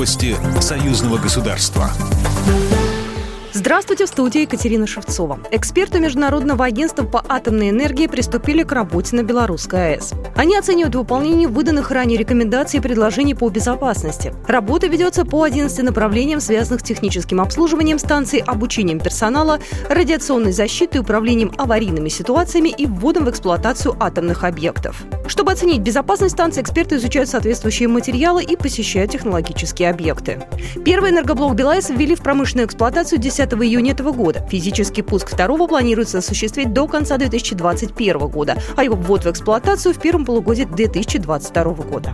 Новости союзного государства. Здравствуйте, в студии Екатерина Шевцова. Эксперты Международного агентства по атомной энергии приступили к работе на Белорусской АЭС. Они оценивают выполнение выданных ранее рекомендаций и предложений по безопасности. Работа ведется по 11 направлениям, связанных с техническим обслуживанием станции, обучением персонала, радиационной защитой, управлением аварийными ситуациями и вводом в эксплуатацию атомных объектов. Чтобы оценить безопасность станции, эксперты изучают соответствующие материалы и посещают технологические объекты. Первый энергоблок БелАЭС ввели в промышленную эксплуатацию 10 10 июня этого года. Физический пуск второго планируется осуществить до конца 2021 года, а его ввод в эксплуатацию в первом полугодии 2022 года.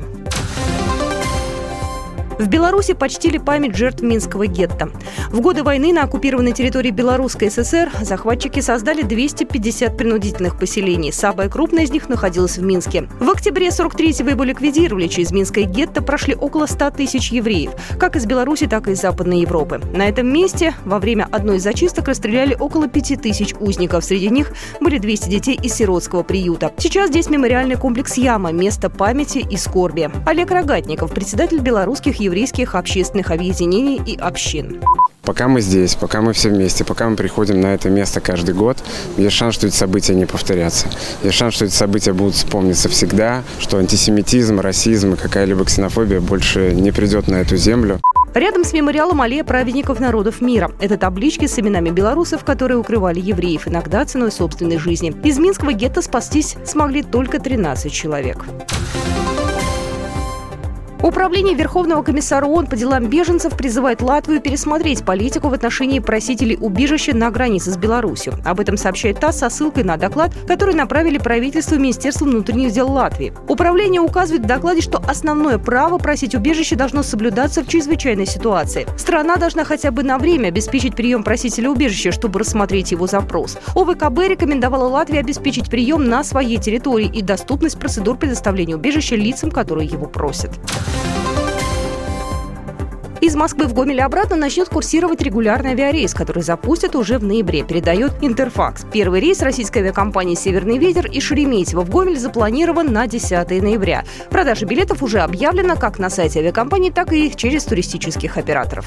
В Беларуси почтили память жертв Минского гетто. В годы войны на оккупированной территории Белорусской ССР захватчики создали 250 принудительных поселений. Самое крупное из них находилось в Минске. В октябре 43-го его ликвидировали. Через Минское гетто прошли около 100 тысяч евреев, как из Беларуси, так и из Западной Европы. На этом месте во время одной из зачисток расстреляли около 5 тысяч узников. Среди них были 200 детей из сиротского приюта. Сейчас здесь мемориальный комплекс «Яма» – место памяти и скорби. Олег Рогатников, председатель белорусских еврейских общественных объединений и общин. Пока мы здесь, пока мы все вместе, пока мы приходим на это место каждый год, есть шанс, что эти события не повторятся. Есть шанс, что эти события будут вспомниться всегда, что антисемитизм, расизм и какая-либо ксенофобия больше не придет на эту землю. Рядом с мемориалом аллея праведников народов мира. Это таблички с именами белорусов, которые укрывали евреев, иногда ценой собственной жизни. Из Минского гетто спастись смогли только 13 человек. Управление Верховного комиссара ООН по делам беженцев призывает Латвию пересмотреть политику в отношении просителей убежища на границе с Беларусью. Об этом сообщает ТАСС со ссылкой на доклад, который направили правительству и Министерству внутренних дел Латвии. Управление указывает в докладе, что основное право просить убежище должно соблюдаться в чрезвычайной ситуации. Страна должна хотя бы на время обеспечить прием просителя убежища, чтобы рассмотреть его запрос. ОВКБ рекомендовала Латвии обеспечить прием на своей территории и доступность процедур предоставления убежища лицам, которые его просят. Из Москвы в Гомель обратно начнет курсировать регулярный авиарейс, который запустят уже в ноябре, передает Интерфакс. Первый рейс российской авиакомпании «Северный ветер» и Шереметьево в Гомель запланирован на 10 ноября. Продажа билетов уже объявлена как на сайте авиакомпании, так и через туристических операторов.